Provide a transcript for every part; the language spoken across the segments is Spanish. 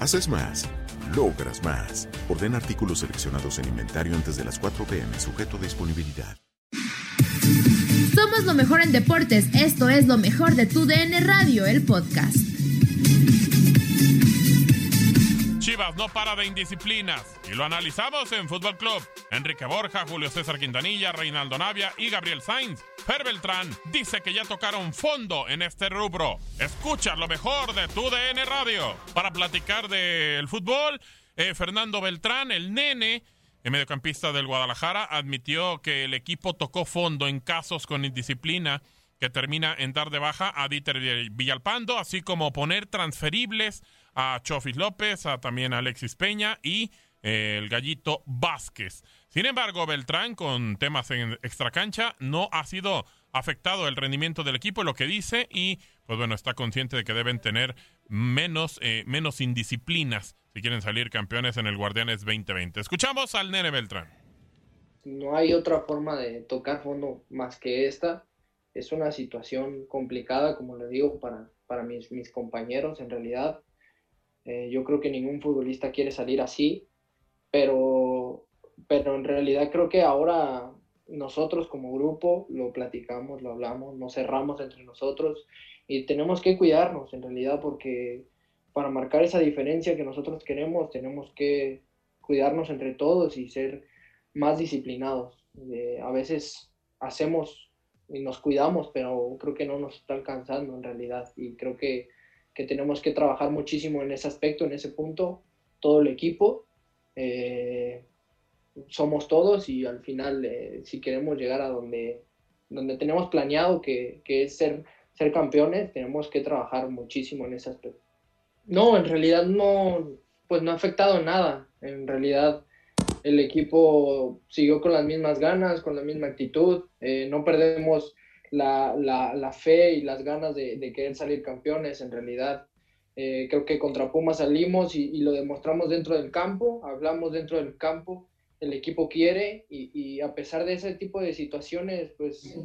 Haces más logras más. Orden artículos seleccionados en inventario antes de las 4 pm, sujeto a disponibilidad. Somos lo mejor en deportes. Esto es lo mejor de tu DN Radio, el podcast. No para de indisciplinas y lo analizamos en Fútbol Club. Enrique Borja, Julio César Quintanilla, Reinaldo Navia y Gabriel Sainz. Fer Beltrán dice que ya tocaron fondo en este rubro. Escucha lo mejor de tu DN Radio. Para platicar del fútbol, eh, Fernando Beltrán, el nene, el mediocampista del Guadalajara, admitió que el equipo tocó fondo en casos con indisciplina que termina en dar de baja a Dieter Villalpando, así como poner transferibles a Chofis López, a también a Alexis Peña y eh, el gallito Vázquez. Sin embargo, Beltrán, con temas en extracancha, no ha sido afectado el rendimiento del equipo, lo que dice, y pues bueno, está consciente de que deben tener menos, eh, menos indisciplinas si quieren salir campeones en el Guardianes 2020. Escuchamos al Nene Beltrán. No hay otra forma de tocar fondo más que esta. Es una situación complicada, como le digo, para, para mis, mis compañeros en realidad. Eh, yo creo que ningún futbolista quiere salir así, pero, pero en realidad creo que ahora nosotros como grupo lo platicamos, lo hablamos, nos cerramos entre nosotros y tenemos que cuidarnos en realidad porque para marcar esa diferencia que nosotros queremos tenemos que cuidarnos entre todos y ser más disciplinados. Eh, a veces hacemos y nos cuidamos, pero creo que no nos está alcanzando en realidad y creo que que tenemos que trabajar muchísimo en ese aspecto, en ese punto, todo el equipo. Eh, somos todos y al final, eh, si queremos llegar a donde, donde tenemos planeado, que, que, es ser, ser campeones, tenemos que trabajar muchísimo en ese aspecto. No, en realidad no, pues no ha afectado nada. En realidad el equipo siguió con las mismas ganas, con la misma actitud. Eh, no perdemos la, la, la fe y las ganas de, de, querer salir campeones. En realidad, eh, creo que contra Pumas salimos y, y, lo demostramos dentro del campo, hablamos dentro del campo, el equipo quiere y, y, a pesar de ese tipo de situaciones, pues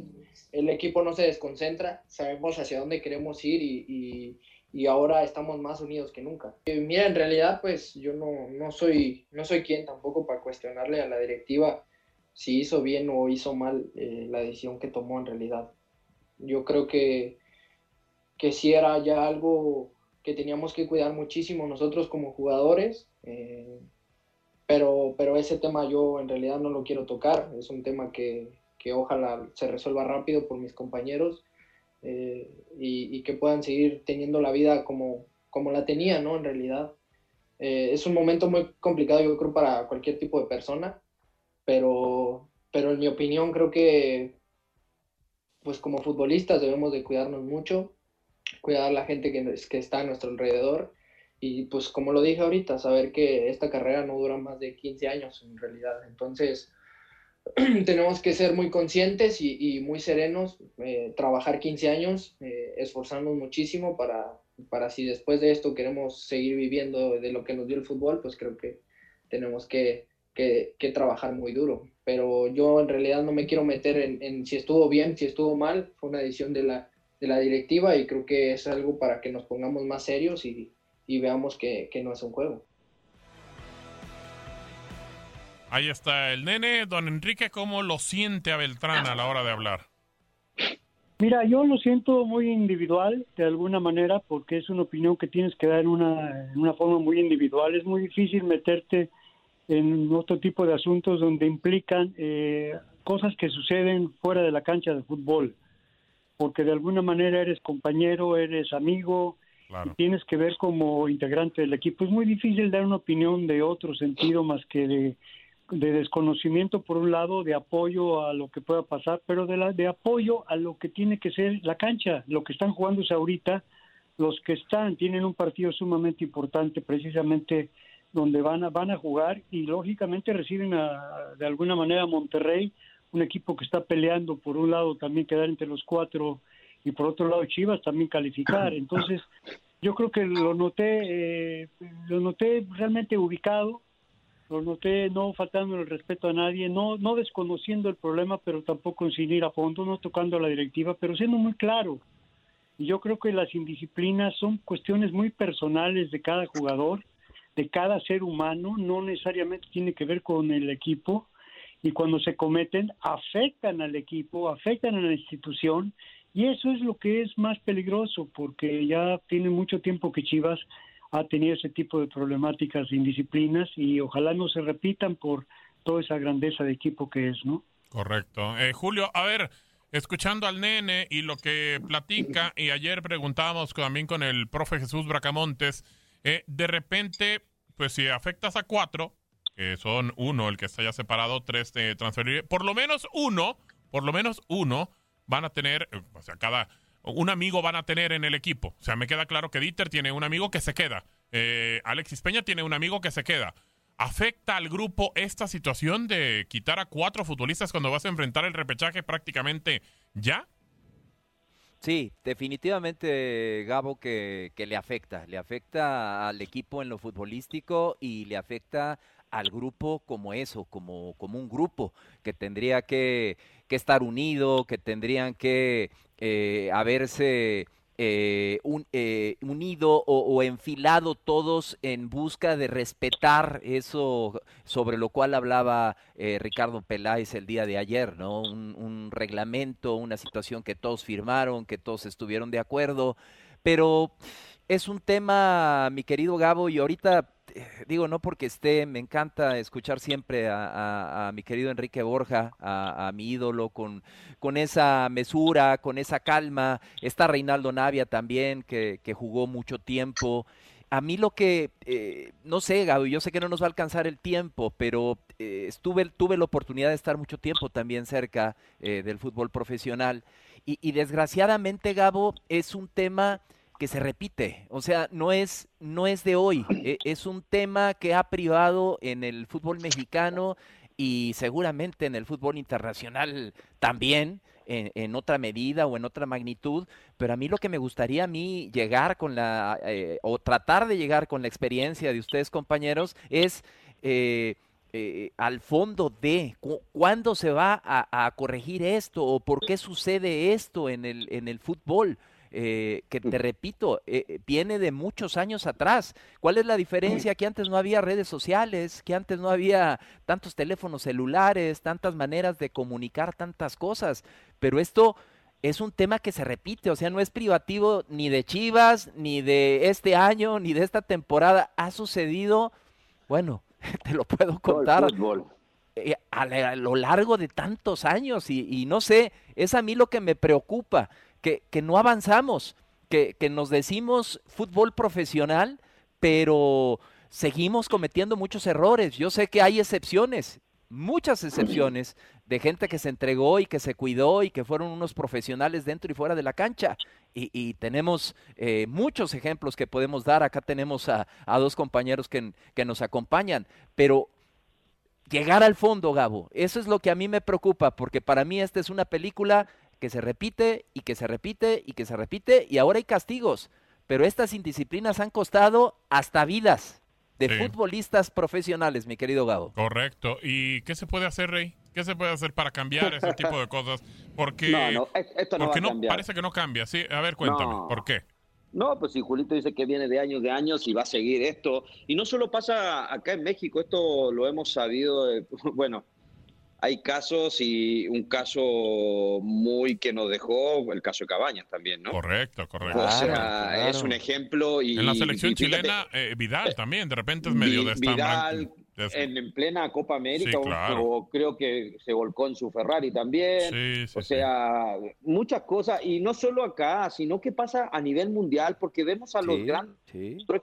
el equipo no se desconcentra, sabemos hacia dónde queremos ir y, y ahora estamos más unidos que nunca. Eh, mira, en realidad, pues yo no, no, soy, no soy quien tampoco para cuestionarle a la directiva si hizo bien o hizo mal eh, la decisión que tomó en realidad. Yo creo que, que sí era ya algo que teníamos que cuidar muchísimo nosotros como jugadores, eh, pero, pero ese tema yo en realidad no lo quiero tocar, es un tema que, que ojalá se resuelva rápido por mis compañeros eh, y, y, que puedan seguir teniendo la vida como, como la tenía, ¿no? En realidad. Es un momento muy complicado, yo creo, para cualquier tipo de persona, pero, pero en mi opinión creo que pues como futbolistas debemos de cuidarnos mucho, cuidar a la gente que, que está a nuestro alrededor y pues como lo dije ahorita, saber que esta carrera no dura más de 15 años en realidad. Entonces tenemos que ser muy conscientes y, muy serenos, eh, trabajar 15 años, eh, esforzarnos muchísimo para, para si después de esto queremos seguir viviendo de lo que nos dio el fútbol, pues creo que tenemos que, que, que trabajar muy duro pero yo en realidad no me quiero meter en, si estuvo bien, si estuvo mal, fue una decisión de la, de la directiva y creo que es algo para que nos pongamos más serios y, veamos que, no es un juego. Ahí está el nene. Don Enrique, ¿cómo lo siente a Beltrán a la hora de hablar? Mira, yo lo siento muy individual, de alguna manera, porque es una opinión que tienes que dar en una, en una forma muy individual. Es muy difícil meterte en otro tipo de asuntos donde implican eh, cosas que suceden fuera de la cancha de fútbol, porque de alguna manera eres compañero, eres amigo, tienes que ver como integrante del equipo. Es muy difícil dar una opinión de otro sentido más que de, desconocimiento por un lado, de apoyo a lo que pueda pasar, pero de, la, de apoyo a lo que tiene que ser la cancha, lo que están jugándose ahorita, los que están, tienen un partido sumamente importante precisamente donde van a, van a jugar y lógicamente reciben de alguna manera a Monterrey, un equipo que está peleando por un lado también quedar entre los cuatro y por otro lado Chivas también calificar. Entonces, yo creo que lo noté, eh, lo noté realmente ubicado, lo noté no faltando el respeto a nadie, no, no desconociendo el problema, pero tampoco sin ir a fondo, no tocando a la directiva, pero siendo muy claro. Y yo creo que las indisciplinas son cuestiones muy personales de cada jugador de cada ser humano, no necesariamente tiene que ver con el equipo, y cuando se cometen afectan al equipo, afectan a la institución, y eso es lo que es más peligroso, porque ya tiene mucho tiempo que Chivas ha tenido ese tipo de problemáticas e indisciplinas, y ojalá no se repitan por toda esa grandeza de equipo que es, ¿no? Correcto. Eh, Julio, a ver, escuchando al nene y lo que platica, y ayer preguntábamos también con el profe Jesús Bracamontes, eh, de repente, pues si afectas a cuatro, que son uno el que está ya separado, tres de transferir, por lo menos uno, por lo menos uno van a tener, eh, o sea, cada, un amigo van a tener en el equipo. O sea, me queda claro que Dieter tiene un amigo que se queda. Eh, Alexis Peña tiene un amigo que se queda. ¿Afecta al grupo esta situación de quitar a cuatro futbolistas cuando vas a enfrentar el repechaje prácticamente ya? Sí, definitivamente, Gabo, que, le afecta. Le afecta al equipo en lo futbolístico y le afecta al grupo como eso, como, como un grupo que tendría que, que estar unido, que tendrían que eh, haberse eh, un, eh, unido o, enfilado todos en busca de respetar eso sobre lo cual hablaba eh, Ricardo Peláez el día de ayer, ¿no? Un, un, reglamento, una situación que todos firmaron, que todos estuvieron de acuerdo, pero es un tema, mi querido Gabo, y ahorita digo, no porque esté, me encanta escuchar siempre a, mi querido Enrique Borja, a, mi ídolo, con, con, esa mesura, con esa calma. Está Reinaldo Navia también, que, jugó mucho tiempo. A mí lo que, eh, no sé, Gabo, yo sé que no nos va a alcanzar el tiempo, pero eh, estuve, tuve la oportunidad de estar mucho tiempo también cerca del fútbol profesional. Y, y desgraciadamente, Gabo, es un tema que se repite, o sea, no es, no es de hoy, e, es un tema que ha privado en el fútbol mexicano y seguramente en el fútbol internacional también, en, otra medida o en otra magnitud, pero a mí lo que me gustaría a mí llegar con la, eh, o tratar de llegar con la experiencia de ustedes compañeros, es... Eh, eh, al fondo de cuándo se va a, a, corregir esto o por qué sucede esto en el, en el fútbol. Eh, que te repito, eh, eh, viene de muchos años atrás. ¿Cuál es la diferencia? Que antes no había redes sociales, que antes no había tantos teléfonos celulares, tantas maneras de comunicar tantas cosas. Pero esto es un tema que se repite, o sea, no es privativo ni de Chivas, ni de este año, ni de esta temporada. Ha sucedido, bueno, te lo puedo contar. a, lo largo de tantos años y, y no sé, es a mí lo que me preocupa, que, no avanzamos, que, nos decimos fútbol profesional, pero seguimos cometiendo muchos errores. Yo sé que hay excepciones, muchas excepciones de gente que se entregó y que se cuidó y que fueron unos profesionales dentro y fuera de la cancha. Y, tenemos eh, muchos ejemplos que podemos dar. Acá tenemos a, dos compañeros que, que nos acompañan. Pero llegar al fondo, Gabo, eso es lo que a mí me preocupa, porque para mí esta es una película que se repite y que se repite y que se repite y ahora hay castigos. Pero estas indisciplinas han costado hasta vidas de futbolistas profesionales, mi querido Gabo. Correcto. ¿Y qué se puede hacer, Rey? ¿Qué se puede hacer para cambiar ese tipo de cosas? Porque, no, esto no, porque parece que no cambia. Sí, a ver, cuéntame, ¿por qué? No, pues si Julito dice que viene de años de años y va a seguir esto. Y no solo pasa acá en México, esto lo hemos sabido, bueno, hay casos y un caso muy que nos dejó el caso de Cabañas también, ¿no? Correcto, correcto. O sea, es un ejemplo. Y, en la selección chilena, eh, Vidal eh, también, de repente es medio de Vidal, en, plena Copa América, o, creo que se volcó en su Ferrari también. Sí, sí, o sea, muchas cosas. Y no solo acá, sino que pasa a nivel mundial, porque vemos a los grandes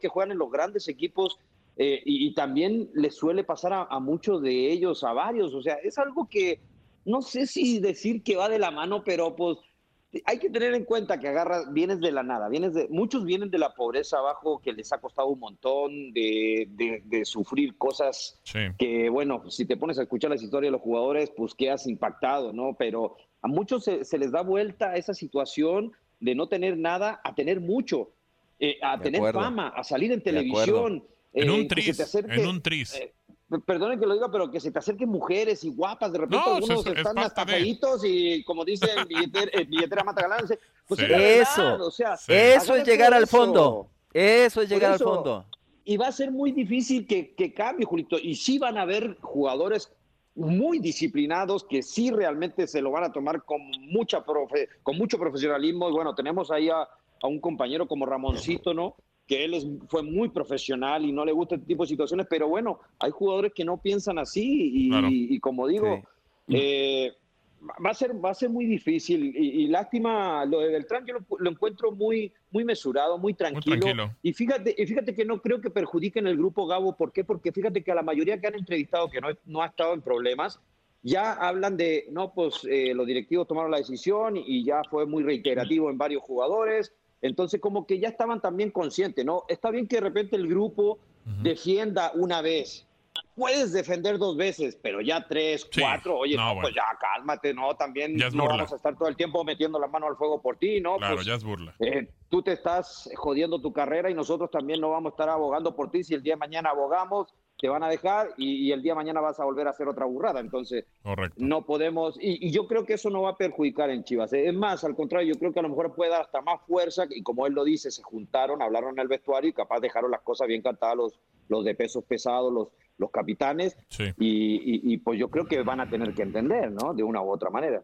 que juegan en los grandes equipos eh, y, también le suele pasar a, muchos de ellos, a varios. O sea, es algo que no sé si decir que va de la mano, pero pues hay que tener en cuenta que agarras, vienes de la nada, vienes de, muchos vienen de la pobreza abajo, que les ha costado un montón de, de, sufrir cosas que, bueno, si te pones a escuchar las historias de los jugadores, pues quedas impactado, ¿no? Pero a muchos se, les da vuelta esa situación de no tener nada a tener mucho, eh, a tener fama, a salir en televisión. En un eh, tris, en un tris. Eh, perdonen que lo diga, pero que se te acerquen mujeres y guapas, de repente algunos están hasta feitos y como dicen, billetera, billetera mata galán. Pues eso, o sea, eso es llegar al fondo. Eso es llegar al fondo. Y va a ser muy difícil que, que cambie, Julito. Y sí van a haber jugadores muy disciplinados que sí realmente se lo van a tomar con mucha profe, con mucho profesionalismo. Y bueno, tenemos ahí a, a un compañero como Ramoncito, ¿no? Que él es, fue muy profesional y no le gusta este tipo de situaciones, pero bueno, hay jugadores que no piensan así y, como digo, eh, va, a ser, va a ser muy difícil y, lástima, lo de Beltrán yo lo, encuentro muy, muy mesurado, muy tranquilo. Y, fíjate, y fíjate que no creo que perjudiquen el grupo Gabo, ¿por qué? Porque fíjate que a la mayoría que han entrevistado que no, no ha estado en problemas, ya hablan de, no, pues eh, los directivos tomaron la decisión y ya fue muy reiterativo en varios jugadores entonces, como que ya estaban también conscientes, ¿no? Está bien que de repente el grupo defienda una vez. Puedes defender dos veces, pero ya tres, cuatro, oye, pues ya cálmate, ¿no? También no vamos a estar todo el tiempo metiendo la mano al fuego por ti, ¿no? Claro, pues, ya es burla. Eh, tú te estás jodiendo tu carrera y nosotros también no vamos a estar abogando por ti si el día de mañana abogamos te van a dejar y, el día de mañana vas a volver a hacer otra burrada. Entonces, no podemos, y, yo creo que eso no va a perjudicar en Chivas. Es más, al contrario, yo creo que a lo mejor puede dar hasta más fuerza y como él lo dice, se juntaron, hablaron en el vestuario y capaz dejaron las cosas bien cantadas los, los de pesos pesados, los, los capitanes. Y, y pues yo creo que van a tener que entender, ¿no? De una u otra manera.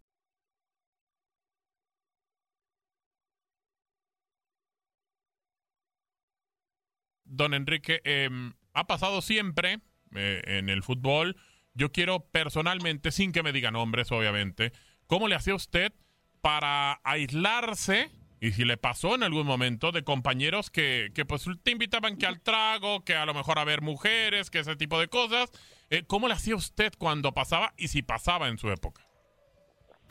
Don Enrique, em, ha pasado siempre eh, en el fútbol. Yo quiero personalmente, sin que me diga nombres, obviamente, ¿cómo le hacía usted para aislarse? Y si le pasó en algún momento de compañeros que, que pues te invitaban que al trago, que a lo mejor a ver mujeres, que ese tipo de cosas. Eh, ¿Cómo le hacía usted cuando pasaba y si pasaba en su época?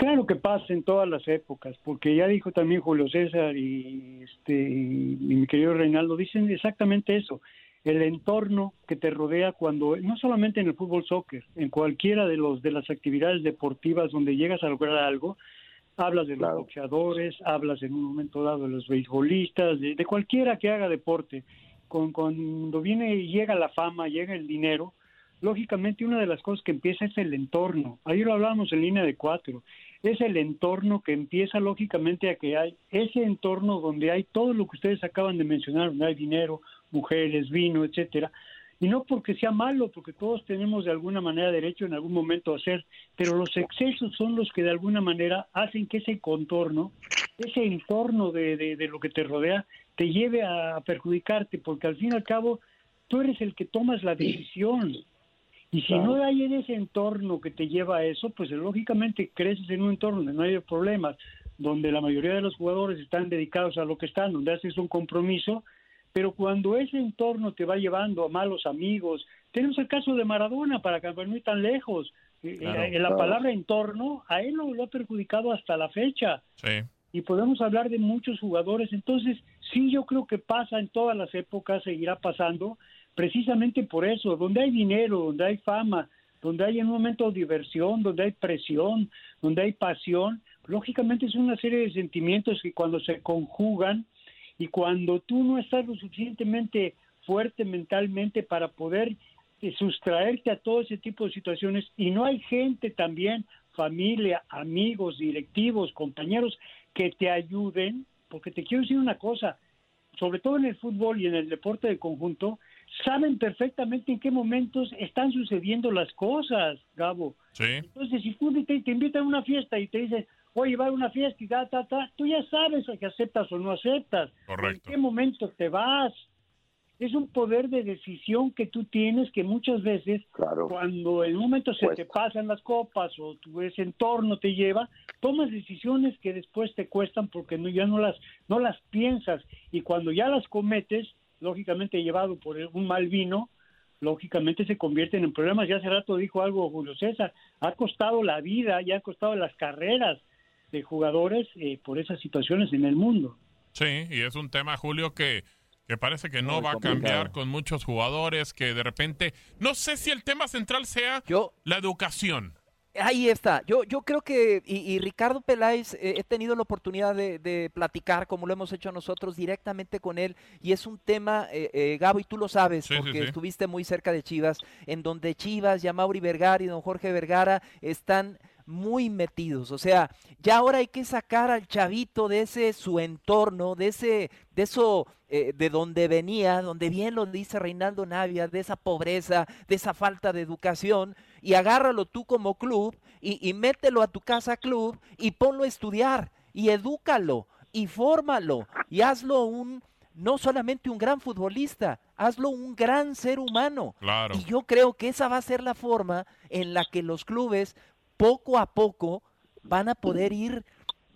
Claro que pasa en todas las épocas, porque ya dijo también Julio César y, este, y mi querido Reinaldo, dicen exactamente eso, el entorno que te rodea cuando, no solamente en el fútbol soccer, en cualquiera de, los, de las actividades deportivas donde llegas a lograr algo, hablas de los boxeadores, hablas en un momento dado de los beisbolistas, de, de cualquiera que haga deporte, con, cuando viene y llega la fama, llega el dinero, lógicamente una de las cosas que empieza es el entorno. Ayer lo hablábamos en línea de cuatro es el entorno que empieza lógicamente a que hay ese entorno donde hay todo lo que ustedes acaban de mencionar, donde hay dinero, mujeres, vino, etcétera, y no porque sea malo, porque todos tenemos de alguna manera derecho en algún momento a hacer, pero los excesos son los que de alguna manera hacen que ese contorno, ese entorno de, de, lo que te rodea, te lleve a perjudicarte, porque al fin y al cabo tú eres el que tomas la decisión. Y si no hay en ese entorno que te lleva a eso, pues lógicamente creces en un entorno donde no hay problemas, donde la mayoría de los jugadores están dedicados a lo que están, donde haces un compromiso, pero cuando ese entorno te va llevando a malos amigos, tenemos el caso de Maradona, para que no ir tan lejos, eh, eh, la palabra entorno a él lo, ha perjudicado hasta la fecha. Y podemos hablar de muchos jugadores, entonces sí yo creo que pasa en todas las épocas, seguirá pasando, precisamente por eso, donde hay dinero, donde hay fama, donde hay en un momento diversión, donde hay presión, donde hay pasión, lógicamente es una serie de sentimientos que cuando se conjugan, y cuando tú no estás lo suficientemente fuerte mentalmente para poder eh, sustraerte a todo ese tipo de situaciones y no hay gente también, familia, amigos, directivos, compañeros que te ayuden, porque te quiero decir una cosa, sobre todo en el fútbol y en el deporte de conjunto, saben perfectamente en qué momentos están sucediendo las cosas, Gabo. Entonces, si tú te, te invitan a una fiesta y te dicen, voy a llevar una fiesta y ta, ta, ta, tú ya sabes que aceptas o no aceptas. Correcto. ¿En qué momento te vas? Es un poder de decisión que tú tienes que muchas veces, cuando en un momento se te pasan las copas o tu ese entorno te lleva, tomas decisiones que después te cuestan porque no, ya no las, no las piensas y cuando ya las cometes, lógicamente llevado por un mal vino, lógicamente se convierten en problemas. Ya hace rato dijo algo Julio César, ha costado la vida, ya ha costado las carreras de jugadores eh, por esas situaciones en el mundo. Sí, y es un tema, Julio, que, que parece que no va a cambiar con muchos jugadores, que de repente, no sé si el tema central sea la educación. Ahí está. Yo, yo creo que, y, Ricardo Peláez, eh, he tenido la oportunidad de, platicar, como lo hemos hecho nosotros, directamente con él, y es un tema, eh, eh Gabo, y tú lo sabes, porque estuviste muy cerca de Chivas, en donde Chivas, Mauri Vergara y don Jorge Vergara están muy metidos. O sea, ya ahora hay que sacar al chavito de ese su entorno, de ese, de eso, eh, de donde venía, donde bien lo dice Reinaldo Navia, de esa pobreza, de esa falta de educación, y agárralo tú como club y, y mételo a tu casa club y ponlo a estudiar y edúcalo y fórmalo y hazlo un no solamente un gran futbolista, hazlo un gran ser humano. Claro. Y yo creo que esa va a ser la forma en la que los clubes poco a poco van a poder ir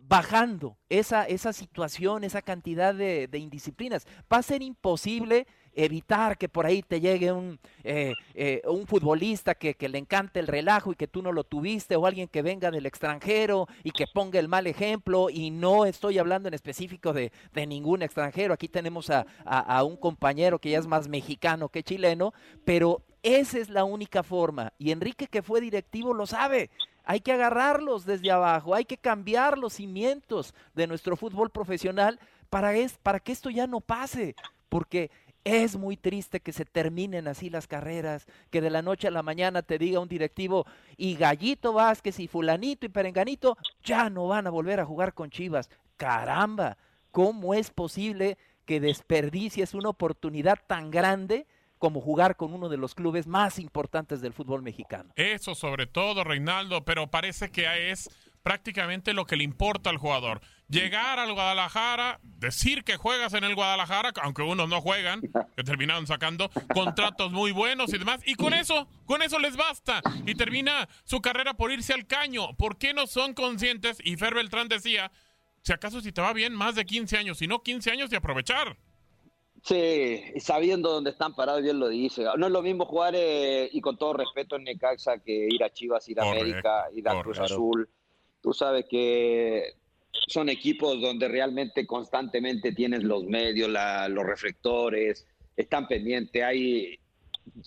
bajando esa, esa situación, esa cantidad de, indisciplinas. Va a ser imposible evitar que por ahí te llegue un, eh, eh, un futbolista que, le encante el relajo y que tú no lo tuviste, o alguien que venga del extranjero y que ponga el mal ejemplo, y no estoy hablando en específico de, ningún extranjero, aquí tenemos a, a, un compañero que ya es más mexicano que chileno, pero esa es la única forma, y Enrique que fue directivo lo sabe, hay que agarrarlos desde abajo, hay que cambiar los cimientos de nuestro fútbol profesional para, es, para que esto ya no pase, porque es muy triste que se terminen así las carreras, que de la noche a la mañana te diga un directivo y Gallito Vázquez y fulanito y perenganito ya no van a volver a jugar con Chivas. Caramba, ¿cómo es posible que desperdicies una oportunidad tan grande como jugar con uno de los clubes más importantes del fútbol mexicano. Eso sobre todo, Reinaldo, pero parece que es prácticamente lo que le importa al jugador. Llegar al Guadalajara, decir que juegas en el Guadalajara, aunque unos no juegan, que terminaron sacando contratos muy buenos y demás, y con eso, con eso les basta. Y termina su carrera por irse al caño. ¿Por qué no son conscientes? Y Fer Beltrán decía, si acaso si te va bien, más de 15 años, si no 15 años de aprovechar. Sí, sabiendo dónde están parados, bien lo dice. No es lo mismo jugar, eh, y con todo respeto, en Necaxa que ir a Chivas, ir a América, ir a Cruz Azul. Tú sabes que son equipos donde realmente constantemente tienes los medios, los reflectores, están pendientes, hay,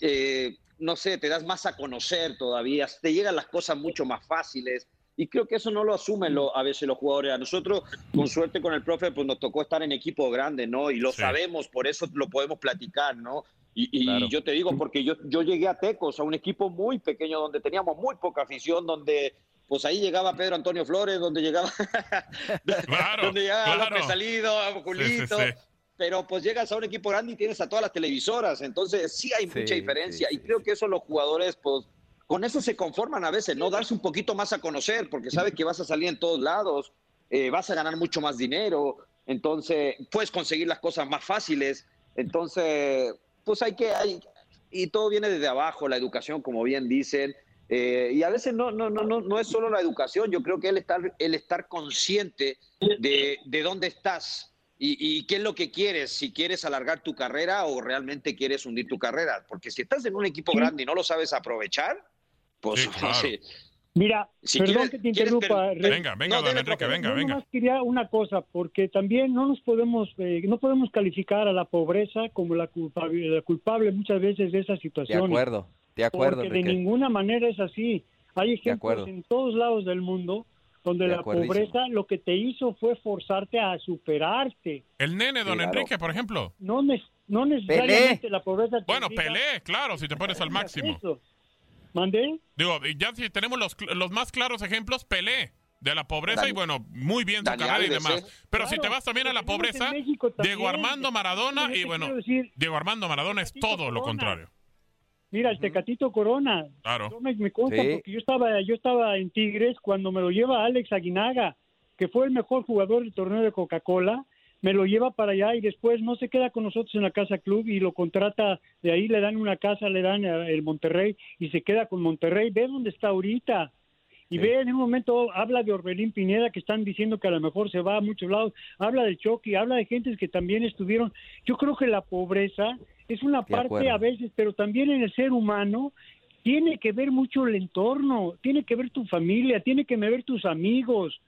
eh, no sé, te das más a conocer todavía, te llegan las cosas mucho más fáciles y creo que eso no lo asumen lo, a veces los jugadores. A nosotros, con suerte con el profe, pues nos tocó estar en equipo grande, ¿no? Y lo sabemos, por eso lo podemos platicar, ¿no? Y, yo te digo, porque yo, yo llegué a Tecos, a un equipo muy pequeño, donde teníamos muy poca afición, donde pues ahí llegaba Pedro Antonio Flores, donde llegaba, donde llegaba López Salido, Julito. Pero pues llegas a un equipo grande y tienes a todas las televisoras, entonces sí hay mucha diferencia. y creo que eso los jugadores, pues, con eso se conforman a veces, ¿no? Darse un poquito más a conocer, porque sabe que vas a salir en todos lados, eh, vas a ganar mucho más dinero, entonces puedes conseguir las cosas más fáciles. Entonces, pues hay que, hay, y todo viene desde abajo, la educación, como bien dicen. Eh, y a veces no, no, no, no, no es solo la educación, yo creo que el estar, el estar consciente de, de dónde estás y, qué es lo que quieres, si quieres alargar tu carrera o realmente quieres hundir tu carrera. Porque si estás en un equipo grande y no lo sabes aprovechar, pues Mira, perdón que te interrumpa. Venga, venga, don Enrique, venga, venga. Yo más quería una cosa, porque también no nos podemos, eh, no podemos calificar a la pobreza como la culpable, la culpable muchas veces de esa situación. De acuerdo, de acuerdo. Porque de ninguna manera es así. Hay ejemplos en todos lados del mundo donde la pobreza lo que te hizo fue forzarte a superarte. El nene, don Enrique, por ejemplo. No, no necesariamente la pobreza. bueno, Pelé, claro, si te pones al máximo. ¿Mandé? Digo, ya si tenemos los, los más claros ejemplos, Pelé de la pobreza y bueno, muy bien su carrera y demás. Pero si te vas también a la pobreza, Diego Armando Maradona y bueno, Diego Armando Maradona es todo lo contrario. Mira, el Tecatito Corona. Claro. me, consta porque yo estaba, yo estaba en Tigres cuando me lo lleva Alex Aguinaga, que fue el mejor jugador del torneo de Coca-Cola me lo lleva para allá y después no se queda con nosotros en la casa club y lo contrata, de ahí le dan una casa, le dan el Monterrey y se queda con Monterrey, ve dónde está ahorita. Y ve en un momento, habla de Orbelín Pineda, que están diciendo que a lo mejor se va a muchos lados, habla del Chucky, habla de gentes que también estuvieron. Yo creo que la pobreza es una parte a veces, pero también en el ser humano tiene que ver mucho el entorno, tiene que ver tu familia, tiene que ver tus amigos,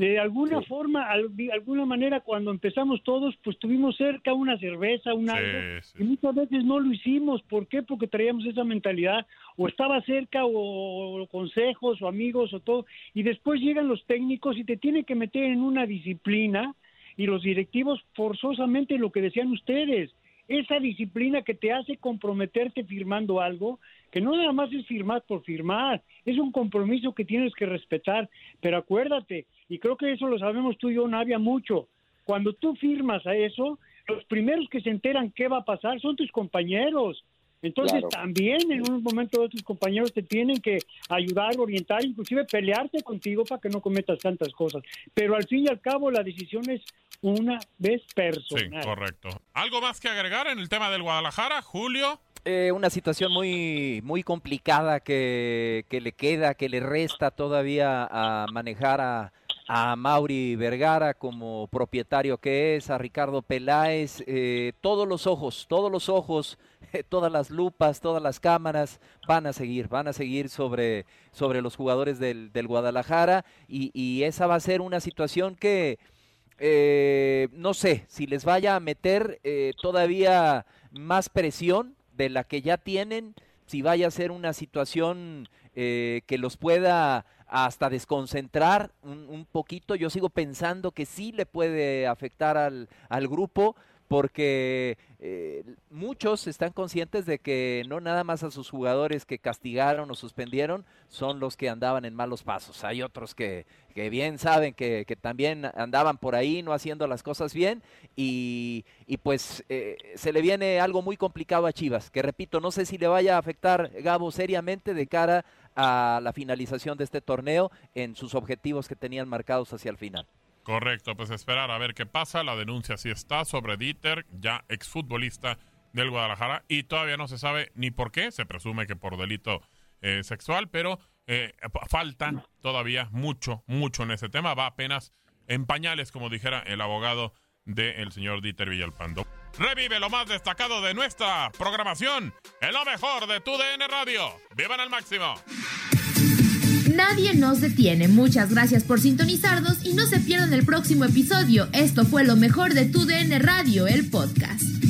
de alguna forma, de alguna manera, cuando empezamos todos, pues tuvimos cerca una cerveza, un algo, y muchas veces no lo hicimos. ¿Por qué? Porque traíamos esa mentalidad, o estaba cerca, o, consejos, o amigos, o todo, y después llegan los técnicos y te tienen que meter en una disciplina, y los directivos forzosamente lo que decían ustedes, esa disciplina que te hace comprometerte firmando algo, que no nada más es firmar por firmar, es un compromiso que tienes que respetar, pero acuérdate, y creo que eso lo sabemos tú y yo, Navia, mucho, cuando tú firmas a eso, los primeros que se enteran qué va a pasar son tus compañeros. Entonces también en un momento tus compañeros te tienen que ayudar, orientar, inclusive pelearte contigo para que no cometas tantas cosas. Pero al fin y al cabo la decisión es una vez personal. Sí, correcto. ¿Algo más que agregar en el tema del Guadalajara, Julio? Eh, una situación muy, muy complicada que, le queda, que le resta todavía a manejar a, a Mauri Vergara como propietario que es, a Ricardo Peláez, eh, todos los ojos, todos los ojos, todas las lupas, todas las cámaras van a seguir, van a seguir sobre, sobre los jugadores del, del Guadalajara y, esa va a ser una situación que eh, no sé si les vaya a meter todavía más presión de la que ya tienen, si vaya a ser una situación eh, que los pueda hasta desconcentrar un, poquito. Yo sigo pensando que sí le puede afectar al, al grupo porque eh, muchos están conscientes de que no nada más a sus jugadores que castigaron o suspendieron son los que andaban en malos pasos. Hay otros que, que bien saben que, que, también andaban por ahí no haciendo las cosas bien y, y pues eh, se le viene algo muy complicado a Chivas, que repito, no sé si le vaya a afectar Gabo seriamente de cara a la finalización de este torneo en sus objetivos que tenían marcados hacia el final. Correcto, pues esperar a ver qué pasa. La denuncia sí está sobre Dieter, ya exfutbolista del Guadalajara, y todavía no se sabe ni por qué. Se presume que por delito eh, sexual, pero eh, falta todavía mucho, mucho en ese tema. Va apenas en pañales, como dijera el abogado del señor Dieter Villalpando. Revive lo más destacado de nuestra programación en lo mejor de tu DN Radio. ¡Vivan al máximo! Nadie nos detiene. Muchas gracias por sintonizarnos y no se pierdan el próximo episodio. Esto fue lo mejor de Tu DN Radio, el podcast.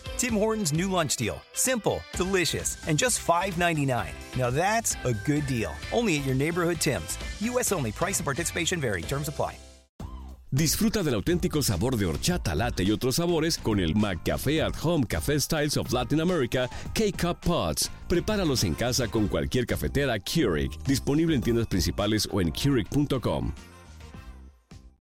Tim Hortons new lunch deal. Simple, delicious, and just $5.99. Now that's a good deal. Only at your neighborhood Tim's. U.S. only. Price and participation vary. Terms apply. Disfruta del auténtico sabor de horchata, latte y otros sabores con el McCafé at Home Café Styles of Latin America K-Cup Pods. Prepáralos en casa con cualquier cafetera Keurig, disponible en tiendas principales o en Keurig.com.